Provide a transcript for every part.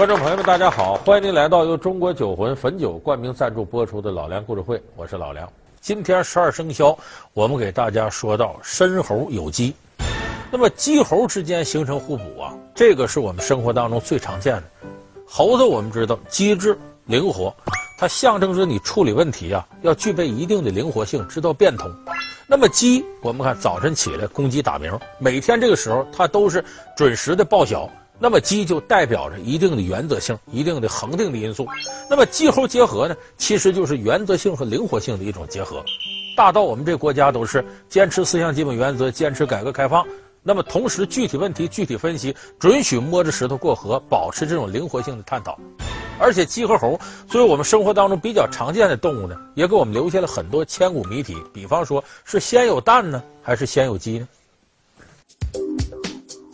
观众朋友们，大家好，欢迎您来到由中国酒魂汾酒冠名赞助播出的《老梁故事会》，我是老梁。今天十二生肖，我们给大家说到申猴酉鸡。那么鸡猴之间形成互补啊，这个是我们生活当中最常见的。猴子我们知道机智灵活，它象征着你处理问题啊要具备一定的灵活性，知道变通。那么鸡，我们看早晨起来公鸡打鸣，每天这个时候它都是准时的报晓。那么鸡就代表着一定的原则性、一定的恒定的因素。那么鸡猴结合呢，其实就是原则性和灵活性的一种结合。大到我们这国家都是坚持四项基本原则，坚持改革开放。那么同时具体问题具体分析，准许摸着石头过河，保持这种灵活性的探讨。而且鸡和猴作为我们生活当中比较常见的动物呢，也给我们留下了很多千古谜题。比方说是先有蛋呢，还是先有鸡呢？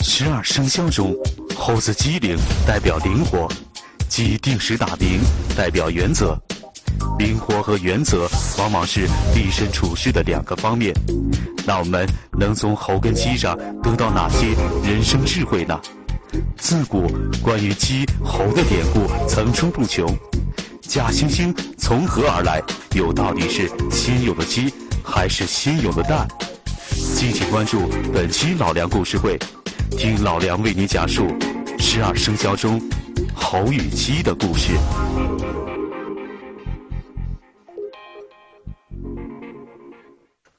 十二生肖中。猴子机灵，代表灵活；鸡定时打鸣，代表原则。灵活和原则往往是立身处世的两个方面。那我们能从猴跟鸡上得到哪些人生智慧呢？自古关于鸡猴的典故层出不穷。假惺惺从何而来？又到底是先有的鸡，还是先有的蛋？敬请关注本期老梁故事会。听老梁为你讲述十二生肖中猴与鸡的故事。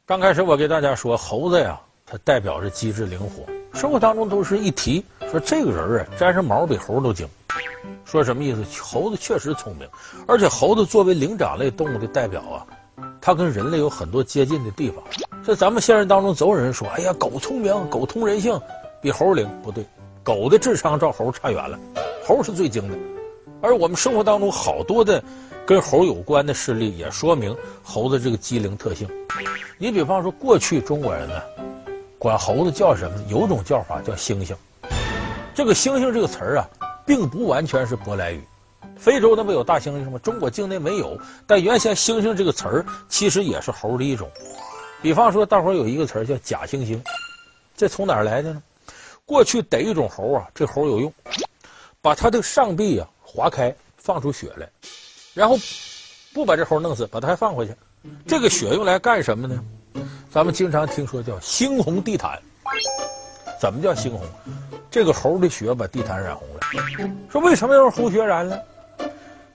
刚开始我给大家说，猴子呀，它代表着机智灵活。生活当中都是一提说这个人啊，沾上毛比猴都精。说什么意思？猴子确实聪明，而且猴子作为灵长类动物的代表啊，它跟人类有很多接近的地方。在咱们现实当中，总有人说：“哎呀，狗聪明，狗通人性。”比猴灵不对，狗的智商照猴差远了，猴是最精的。而我们生活当中好多的跟猴有关的事例，也说明猴子这个机灵特性。你比方说，过去中国人呢，管猴子叫什么？有种叫法叫猩猩。这个“猩猩”这个词儿啊，并不完全是舶来语。非洲那不有大猩猩吗？中国境内没有。但原先“猩猩”这个词儿其实也是猴的一种。比方说，大伙儿有一个词儿叫“假猩猩”，这从哪儿来的呢？过去逮一种猴啊，这猴有用，把它的上臂啊划开，放出血来，然后不把这猴弄死，把它还放回去。这个血用来干什么呢？咱们经常听说叫猩红地毯。怎么叫猩红？这个猴的血把地毯染红了。说为什么要用猴血染呢？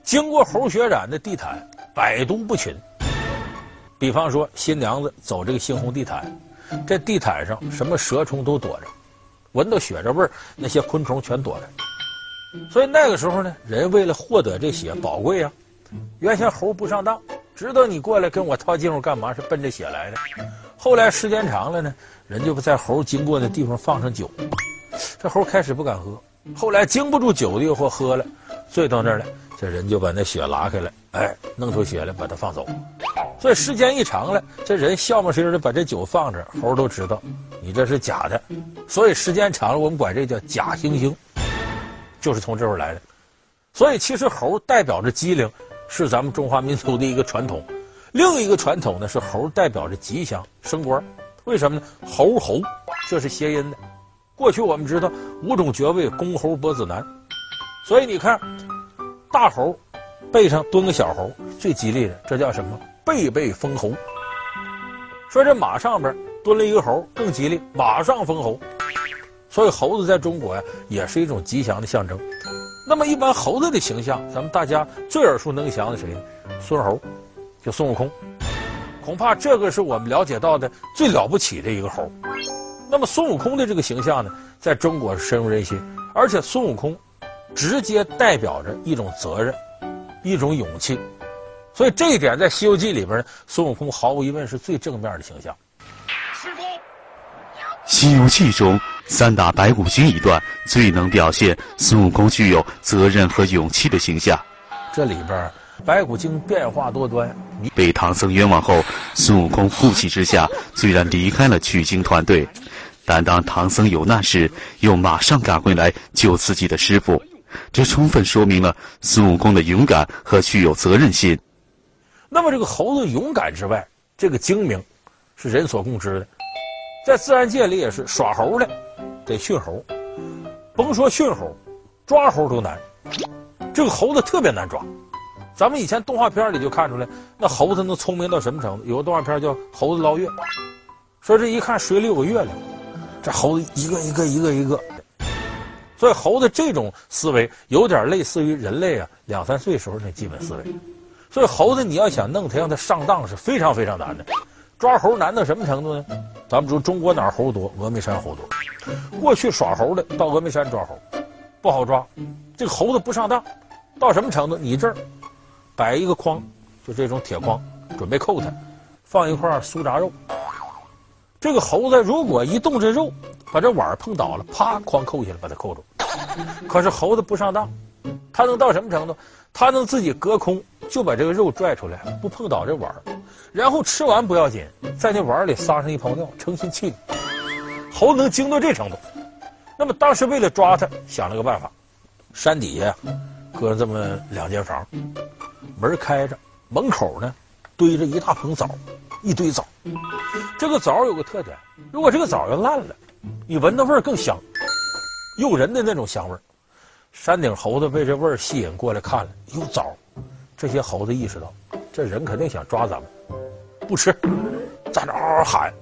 经过猴血染的地毯百毒不侵。比方说新娘子走这个猩红地毯，这地毯上什么蛇虫都躲着。闻到血这味儿，那些昆虫全躲了。所以那个时候呢，人为了获得这血宝贵呀，原先猴不上当，知道你过来跟我套近乎干嘛？是奔着血来的。后来时间长了呢，人就不在猴经过的地方放上酒，这猴开始不敢喝，后来经不住酒的诱惑喝了，醉到那儿了，这人就把那血拉开了，哎，弄出血来把它放走。所以时间一长了，这人笑么声的把这酒放这，猴都知道你这是假的。所以时间长了，我们管这叫假猩猩，就是从这儿来的。所以其实猴代表着机灵，是咱们中华民族的一个传统。另一个传统呢是猴代表着吉祥升官。为什么呢？猴猴这是谐音的。过去我们知道五种爵位，公猴伯子男，所以你看大猴背上蹲个小猴，最吉利的，这叫什么？背背封侯，说这马上边蹲了一个猴，更吉利，马上封侯。所以猴子在中国呀，也是一种吉祥的象征。那么一般猴子的形象，咱们大家最耳熟能详的谁？孙猴，就孙悟空。恐怕这个是我们了解到的最了不起的一个猴。那么孙悟空的这个形象呢，在中国深入人心，而且孙悟空直接代表着一种责任，一种勇气。所以这一点在《西游记》里边，孙悟空毫无疑问是最正面的形象。西游记》中三打白骨精一段最能表现孙悟空具有责任和勇气的形象。这里边白骨精变化多端，被唐僧冤枉后，孙悟空负气之下虽然离开了取经团队，但当唐僧有难时，又马上赶回来救自己的师傅，这充分说明了孙悟空的勇敢和具有责任心。那么这个猴子勇敢之外，这个精明是人所共知的，在自然界里也是耍猴的得驯猴，甭说驯猴，抓猴都难。这个猴子特别难抓。咱们以前动画片里就看出来，那猴子能聪明到什么程度？有个动画片叫《猴子捞月》，说这一看水里有个月亮，这猴子一个一个一个一个。所以猴子这种思维有点类似于人类啊两三岁时候那基本思维。所以猴子你要想弄它让它上当是非常非常难的。抓猴难到什么程度呢？咱们说中国哪猴多？峨眉山猴多。过去耍猴的到峨眉山抓猴，不好抓。这个猴子不上当，到什么程度？你这儿。摆一个筐，就这种铁筐，准备扣它，放一块酥炸肉。这个猴子如果一动这肉，把这碗碰倒了，啪，筐扣下来，把它扣住。可是猴子不上当，它能到什么程度？它能自己隔空就把这个肉拽出来，不碰倒这碗，然后吃完不要紧，在那碗里撒上一泡尿，成心气你。猴子能精到这程度。那么当时为了抓它，想了个办法，山底下搁了这么两间房。门开着，门口呢堆着一大盆枣，一堆枣。这个枣有个特点，如果这个枣要烂了，你闻的味儿更香，诱人的那种香味。山顶猴子被这味儿吸引过来看了，有枣，这些猴子意识到这人肯定想抓咱们，不吃，站着嗷嗷喊，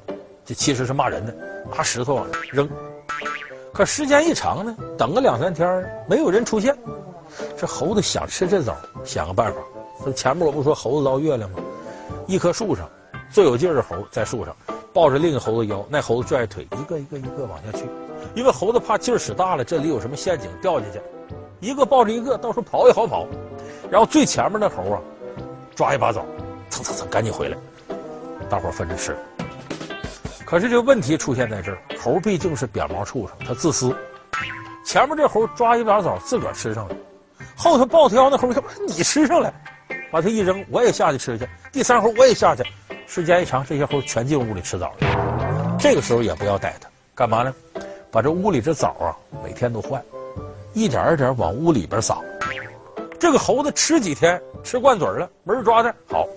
这其实是骂人的，拿石头往扔。可时间一长呢，等个两三天，没有人出现，这猴子想吃这枣，想个办法。这前面我不说猴子捞月亮吗？一棵树上，最有劲的猴在树上抱着另一个猴子腰，那猴子拽着腿，一个一个一个往下去。因为猴子怕劲儿使大了，这里有什么陷阱掉下去，一个抱着一个，到时候跑也好跑。然后最前面的猴啊，抓一把枣，蹭蹭蹭，赶紧回来，大伙分着吃。可是这个问题出现在这儿，猴毕竟是扁毛畜生，它自私。前面这猴抓一把枣，自个儿吃上了，后头暴跳那猴说，你吃上来。把它一扔，我也下去吃去。第三猴我也下去。时间一长，这些猴全进屋里吃枣了。这个时候也不要逮它，干嘛呢？把这屋里这枣啊，每天都换，一点一点往屋里边撒。这个猴子吃几天，吃惯嘴了，没人抓它，好，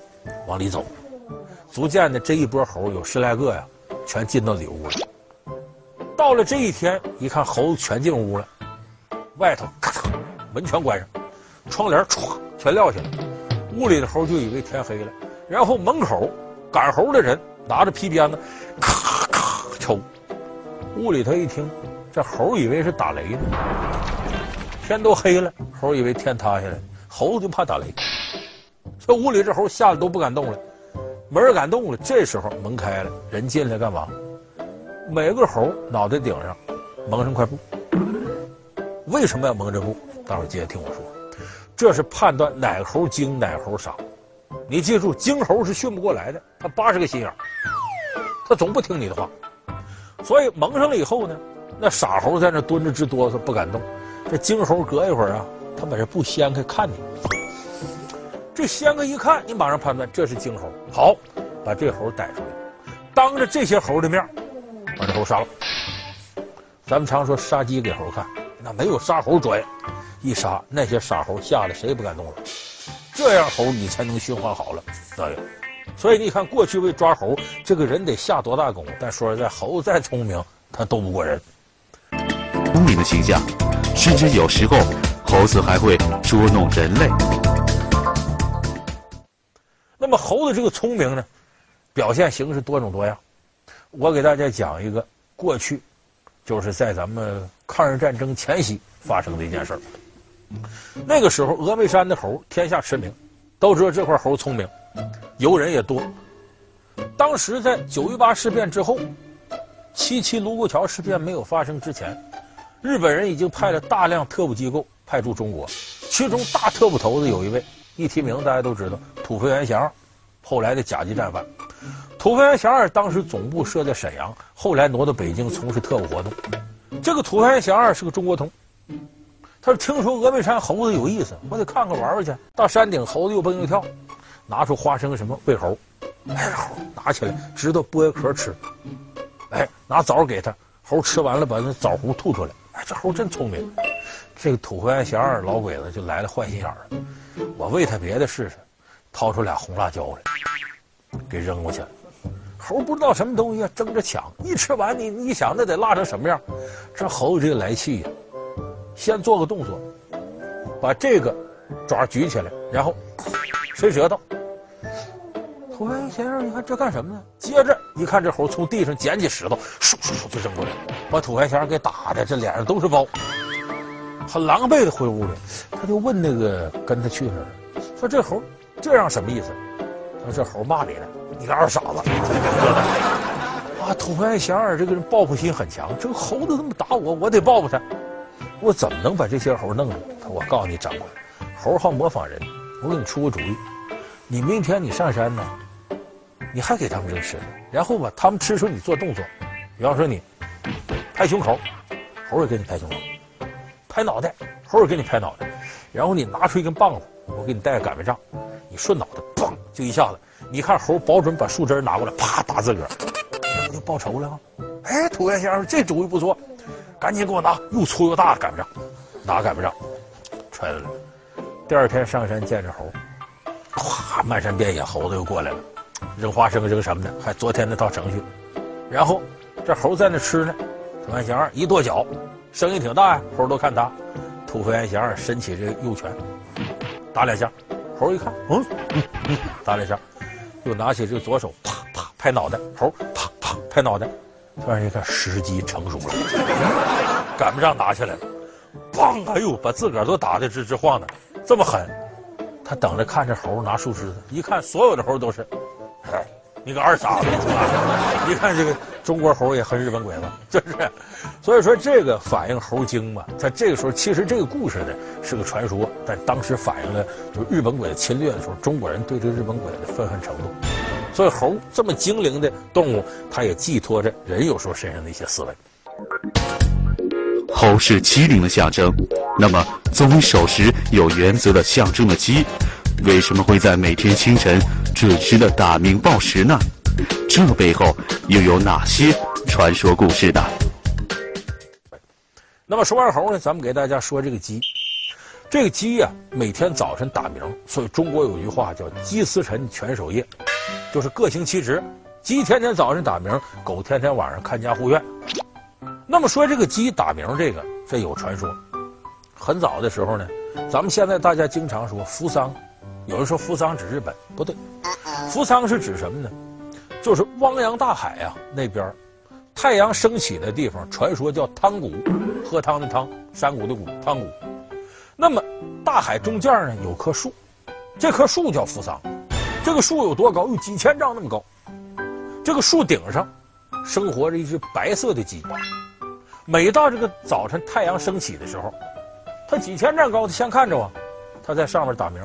往里走。逐渐的，这一波猴有十来个呀，全进到里屋了。到了这一天，一看猴子全进屋了，外头咔嚓，门全关上，窗帘歘全撂下来。屋里的猴就以为天黑了，然后门口赶猴的人拿着皮鞭子，咔咔抽。屋里头一听，这猴以为是打雷呢。天都黑了，猴以为天塌下来，猴子就怕打雷。这屋里这猴吓得都不敢动了，没人敢动了。这时候门开了，人进来干嘛？每个猴脑袋顶上蒙上块布。为什么要蒙着布？待会儿接着听我说。这是判断哪个猴精哪个猴傻，你记住，精猴是训不过来的，他八十个心眼，他总不听你的话，所以蒙上了以后呢，那傻猴在那蹲着直哆嗦不敢动，这精猴隔一会儿啊，他把这布掀开看你，这掀开一看，你马上判断这是精猴，好，把这猴逮出来，当着这些猴的面把这猴杀了。咱们常说杀鸡给猴看，那没有杀猴专。一杀那些傻猴，吓得谁也不敢动了。这样猴你才能驯化好了。对，所以你看，过去为抓猴，这个人得下多大功夫？但说实在，猴子再聪明，他斗不过人。聪明的形象，甚至有时候猴子还会捉弄人类。那么猴子这个聪明呢，表现形式多种多样。我给大家讲一个过去，就是在咱们抗日战争前夕发生的一件事儿。那个时候，峨眉山的猴天下驰名，都知道这块猴聪明，游人也多。当时在九一八事变之后，七七卢沟桥事变没有发生之前，日本人已经派了大量特务机构派驻中国，其中大特务头子有一位，一提名大家都知道，土肥原贤二，后来的甲级战犯。土肥原贤二当时总部设在沈阳，后来挪到北京从事特务活动。这个土肥原贤二是个中国通。他说：“听说峨眉山猴子有意思，我得看看玩玩去。到山顶，猴子又蹦又跳，拿出花生什么喂猴，哎，猴拿起来知道剥壳吃，哎，拿枣给他，猴吃完了把那枣核吐出来，哎，这猴真聪明。这个土灰原贤二老鬼子就来了坏心眼了，我喂他别的试试，掏出俩红辣椒来，给扔过去了。猴不知道什么东西啊，争着抢，一吃完你你想那得辣成什么样？这猴子这个来气呀！”先做个动作，把这个爪举起来，然后伸舌头。土肥先生，你看这干什么呢？接着一看，这猴从地上捡起石头，唰唰唰就扔过来，把土肥先生给打的这脸上都是包，很狼狈的回屋里。他就问那个跟他去的人，说这猴这样什么意思？他说这猴骂你呢，你个二傻子。啊，土肥祥儿这个人报复心很强，这个猴子这么打我，我得报复他。我怎么能把这些猴弄了？他我告诉你，长官，猴好模仿人，我给你出个主意，你明天你上山呢，你还给他们扔石头，然后吧，他们吃时候你做动作，比方说你拍胸口，猴也给你拍胸口；拍脑袋，猴也给你拍脑袋。然后你拿出一根棒子，我给你带个擀面杖，你顺脑袋，砰，就一下子，你看猴保准把树枝拿过来，啪打自个儿。就报仇了吗，哎，土肥先生，这主意不错，赶紧给我拿又粗又大的擀面杖，拿擀面杖，揣着了。第二天上山见着猴，咵，漫山遍野猴子又过来了，扔花生扔什么的，还昨天那套程序。然后这猴在那吃呢，土肥先生一跺脚，声音挺大呀，猴都看他。土肥先生伸起这右拳，打两下，猴一看，嗯嗯嗯，打两下，又拿起这个左手，啪啪拍脑袋，猴啪啪。拍脑袋，突然一看时机成熟了，赶不上拿起来了，砰！哎呦，把自个儿都打得直直晃的，这么狠。他等着看着猴拿树枝子，一看所有的猴都是，哎，你个二傻子！一看这个中国猴也恨日本鬼子，就是。所以说这个反映猴精嘛，在这个时候其实这个故事呢是个传说，但当时反映了就日本鬼子侵略的时候，中国人对这个日本鬼子的愤恨程度。所以猴这么精灵的动物，它也寄托着人有时候身上的一些思维。猴是机灵的象征，那么作为守时有原则的象征的鸡，为什么会在每天清晨准时的打鸣报时呢？这背后又有哪些传说故事呢？那么说完猴呢，咱们给大家说这个鸡。这个鸡呀、每天早晨打鸣，所以中国有句话叫“鸡司晨，犬守夜”。就是各行其职，鸡天天早晨打鸣，狗天天晚上看家护院。那么说这个鸡打鸣，这个这有传说。很早的时候呢，咱们现在大家经常说扶桑，有人说扶桑指日本，不对，扶桑是指什么呢？就是汪洋大海啊那边，太阳升起的地方，传说叫汤谷，喝汤的汤，山谷的谷，汤谷。那么大海中间呢有棵树，这棵树叫扶桑。这个树有多高？有几千丈那么高。这个树顶上生活着一只白色的鸡。每到这个早晨太阳升起的时候，它几千丈高，它先看着我，它在上面打鸣。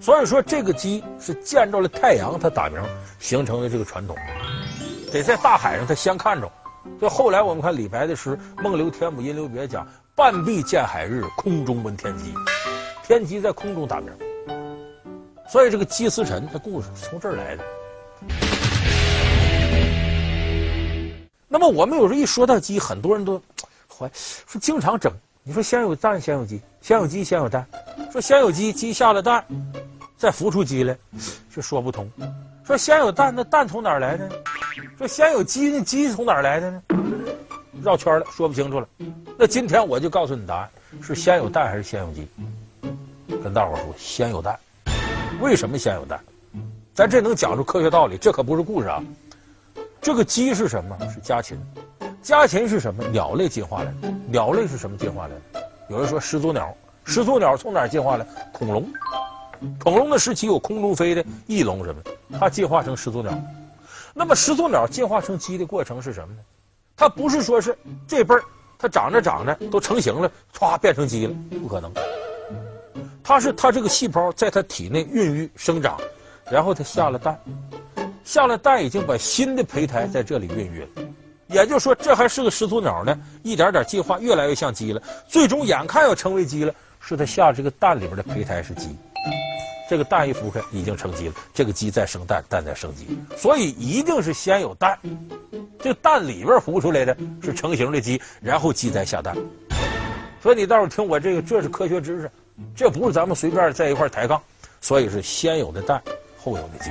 所以说，这个鸡是见着了太阳它打鸣，形成的这个传统。得在大海上它先看着。所以后来我们看李白的诗《梦留天姥吟留别》讲：“半壁见海日，空中闻天鸡。”天鸡在空中打鸣。所以这个鸡司晨的故事从这儿来的。那么我们有时候一说到鸡，很多人都怀说经常整。你说先有蛋，先有鸡；先有鸡，先有蛋。说先有鸡，鸡下了蛋，再孵出鸡来，就说不通。说先有蛋，那蛋从哪儿来的呢？说先有鸡，那鸡从哪儿来的呢？绕圈了，说不清楚了。那今天我就告诉你答案：是先有蛋还是先有鸡？跟大伙说，先有蛋。为什么先有蛋？咱这能讲出科学道理，这可不是故事啊。这个鸡是什么？是家禽。家禽是什么？鸟类进化来的。鸟类是什么进化来的？有人说始祖鸟。始祖鸟从哪儿进化来？恐龙。恐龙的时期有空中飞的翼龙什么？它进化成始祖鸟。那么始祖鸟进化成鸡的过程是什么呢？它不是说是这辈儿它长着长着都成型了，歘变成鸡了，不可能。它是它这个细胞在它体内孕育生长，然后它下了蛋，下了蛋已经把新的胚胎在这里孕育了，也就是说这还是个始祖鸟呢，一点点进化越来越像鸡了，最终眼看要成为鸡了，是它下这个蛋里边的胚胎是鸡，这个蛋一孵开已经成鸡了，这个鸡再生蛋，蛋再生鸡，所以一定是先有蛋，这蛋里边孵出来的是成型的鸡，然后鸡再下蛋，所以你待会儿听我这个，这是科学知识。这不是咱们随便在一块抬杠，所以是先有的蛋，后有的鸡。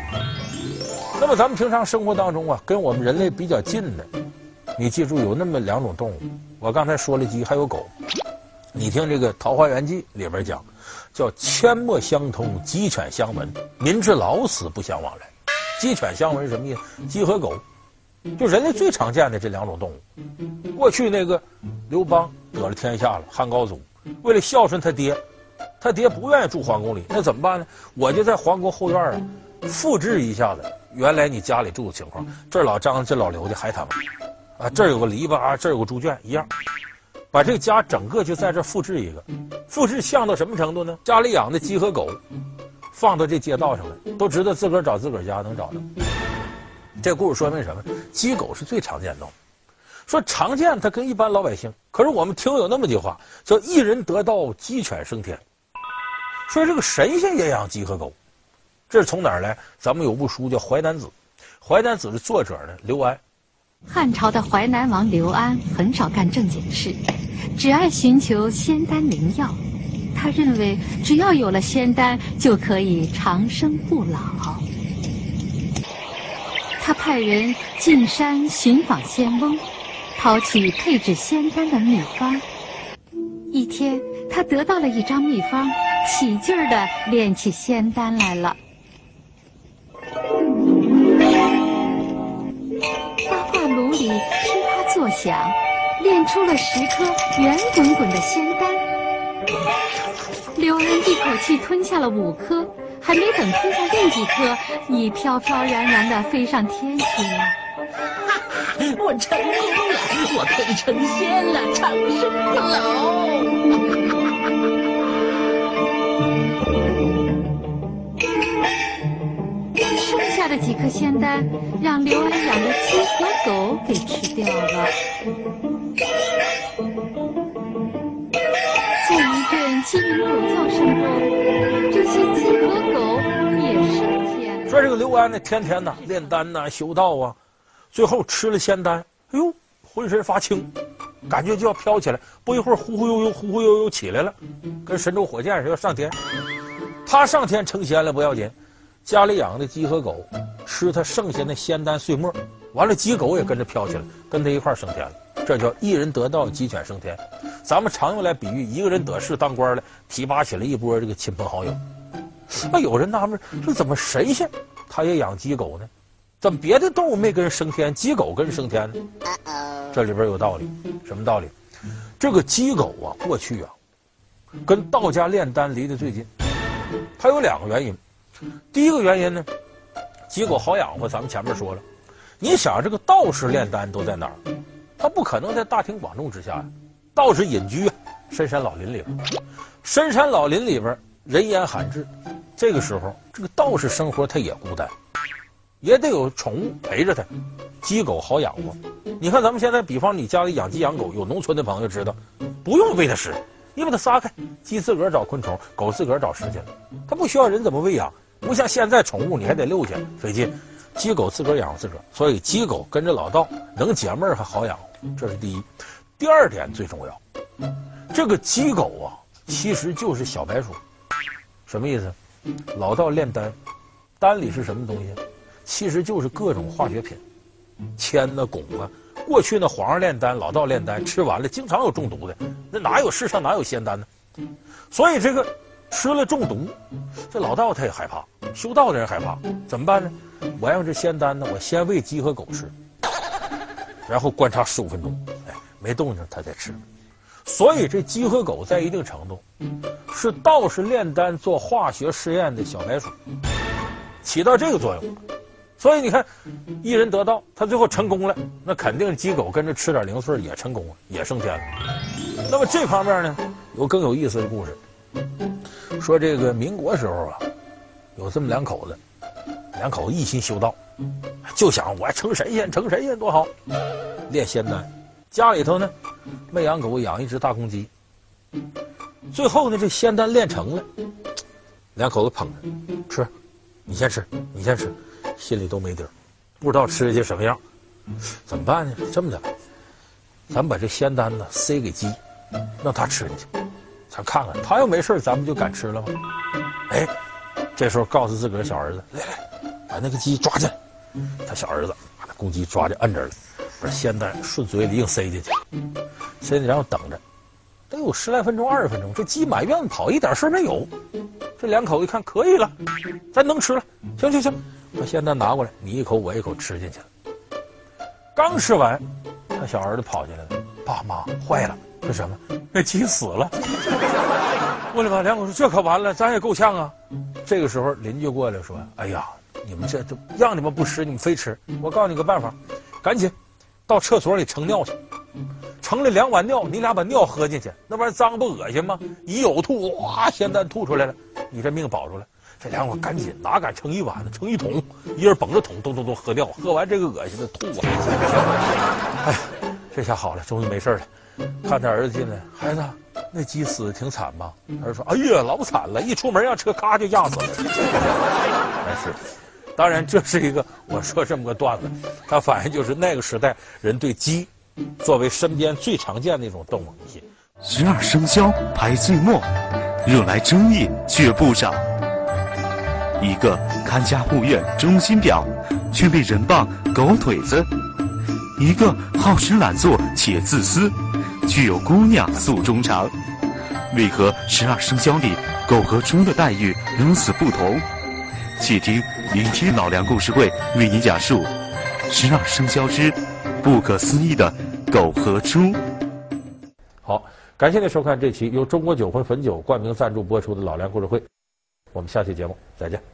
那么咱们平常生活当中啊，跟我们人类比较近的，你记住有那么两种动物。我刚才说了鸡，还有狗。你听这个《桃花源记》里边讲，叫“阡陌相通，鸡犬相闻，民至老死不相往来”。鸡犬相闻是什么意思？鸡和狗，就人类最常见的这两种动物。过去那个刘邦得了天下了，汉高祖为了孝顺他爹，他爹不愿意住皇宫里，那怎么办呢？我就在皇宫后院啊，复制一下子原来你家里住的情况。这老张，这老刘的还他妈啊，这儿有个篱笆啊，这儿有个猪圈，一样。把这个家整个就在这复制一个，复制像到什么程度呢？家里养的鸡和狗，放到这街道上来，都知道自个儿找自个儿家能找着。这故事说明什么？鸡狗是最常见的。说常见，它跟一般老百姓。可是我们听有那么句话，叫“一人得道，鸡犬升天”。说这个神仙也养鸡和狗，这是从哪儿来？咱们有部书叫《淮南子》，《淮南子》的作者呢，刘安。汉朝的淮南王刘安很少干正经事。只爱寻求仙丹灵药，他认为只要有了仙丹，就可以长生不老。他派人进山寻访仙翁，讨取配制仙丹的秘方。一天，他得到了一张秘方，起劲儿地炼起仙丹来了。作响。炼出了十颗圆滚滚的仙丹，刘安一口气吞下了五颗，还没等吞下另几颗，已飘飘然然的飞上天去了。我成功了，我可以成仙了，长生不老。下的几颗仙丹，让刘安养的鸡和狗给吃掉了。在一阵鸡鸣狗叫声中，这些鸡和狗也升天。说这个刘安呢，天天呢炼丹呐、修道啊，最后吃了仙丹，哎呦，浑身发青，感觉就要飘起来，不一会儿忽忽悠悠、忽忽悠悠起来了，跟神舟火箭似的要上天。他上天成仙了不要紧，家里养的鸡和狗吃他剩下的仙丹碎末，完了鸡狗也跟着飘起来，跟他一块儿升天了。这叫一人得道，鸡犬升天。咱们常用来比喻一个人得势当官了，提拔起来一波这个亲朋好友。那有人纳闷，说怎么神仙他也养鸡狗呢？怎么别的动物没跟人升天，鸡狗跟人升天呢？这里边有道理，什么道理？这个鸡狗啊，过去啊，跟道家炼丹离得最近。它有两个原因。第一个原因呢，鸡狗好养活，咱们前面说了。你想这个道士炼丹都在哪儿？他不可能在大庭广众之下呀，道士隐居啊，深山老林里边，深山老林里边人烟罕至，这个时候这个道士生活他也孤单，也得有宠物陪着他，鸡狗好养活。你看咱们现在，比方你家里养鸡养狗，有农村的朋友知道，不用喂它食，你把它撒开，鸡自个儿找昆虫，狗自个儿找食去了，它不需要人怎么喂养，不像现在宠物你还得遛去，费劲。鸡狗自个儿养自个儿，所以鸡狗跟着老道能解闷儿还好养。这是第一，第二点最重要，这个鸡狗啊，其实就是小白鼠，什么意思？老道炼丹，丹里是什么东西？其实就是各种化学品，铅呐、汞啊。过去那皇上炼丹，老道炼丹，吃完了经常有中毒的，那哪有世上哪有仙丹呢？所以这个吃了中毒，这老道他也害怕，修道的人害怕，怎么办呢？我要这仙丹呢，我先喂鸡和狗吃。然后观察十五分钟，哎，没动静，他再吃。所以这鸡和狗在一定程度是道士炼丹做化学实验的小白鼠，起到这个作用。所以你看，一人得道，他最后成功了，那肯定鸡狗跟着吃点零碎也成功了，也升天了。那么这方面呢，有更有意思的故事，说这个民国时候啊，有这么两口子，两口子一心修道。就想我成神仙，成神仙多好，炼仙丹。家里头呢，没养狗，养一只大公鸡。最后呢，这仙丹炼成了，两口子捧着吃，你先吃，你先吃，心里都没底儿，不知道吃下去什么样。怎么办呢？这么的，咱们把这仙丹呢塞给鸡，让它吃进去，咱看看，他要没事咱们就敢吃了吗？哎，这时候告诉自个儿小儿子，来来，把那个鸡抓进来。他小儿子把那公鸡抓着摁着了，把仙丹顺嘴里硬塞进去，塞进然后等着，得有十来分钟、二十分钟，这鸡满院子跑，一点事没有。这两口子一看可以了，咱能吃了。行行行，把咸蛋拿过来，你一口我一口吃进去了。刚吃完，他小儿子跑进来了，爸妈坏了，这什么？那鸡死了。我的妈！两口说这可完了，咱也够呛啊。这个时候邻居过来说：“哎呀，你们这都让你们不吃，你们非吃。我告诉你个办法，赶紧到厕所里盛尿去。”盛了两碗尿，你俩把尿喝进去，那玩意脏不恶心吗？一呕吐，哇，咸蛋吐出来了，你这命保住了。这两口赶紧，哪敢盛一碗呢？盛一桶，一人捧着桶，咚咚咚喝尿，喝完这个恶心的吐啊！哎，这下好了，终于没事了。看他儿子进来，孩子，那鸡死的挺惨吧？儿子说：“哎呀，老惨了，一出门让车咔就压死了。”但是，当然这是一个我说这么个段子，它反映就是那个时代人对鸡。作为身边最常见的一种动物，十二生肖排最末，惹来争议却不少。一个看家护院忠心表，却被人棒狗腿子；一个好吃懒做且自私，具有姑娘诉衷肠。为何十二生肖里狗和猪的待遇如此不同？且听明天老梁故事会为您讲述十二生肖之。不可思议的狗和猪。好，感谢您收看这期由中国酒魂汾酒冠名赞助播出的老梁故事会，我们下期节目再见。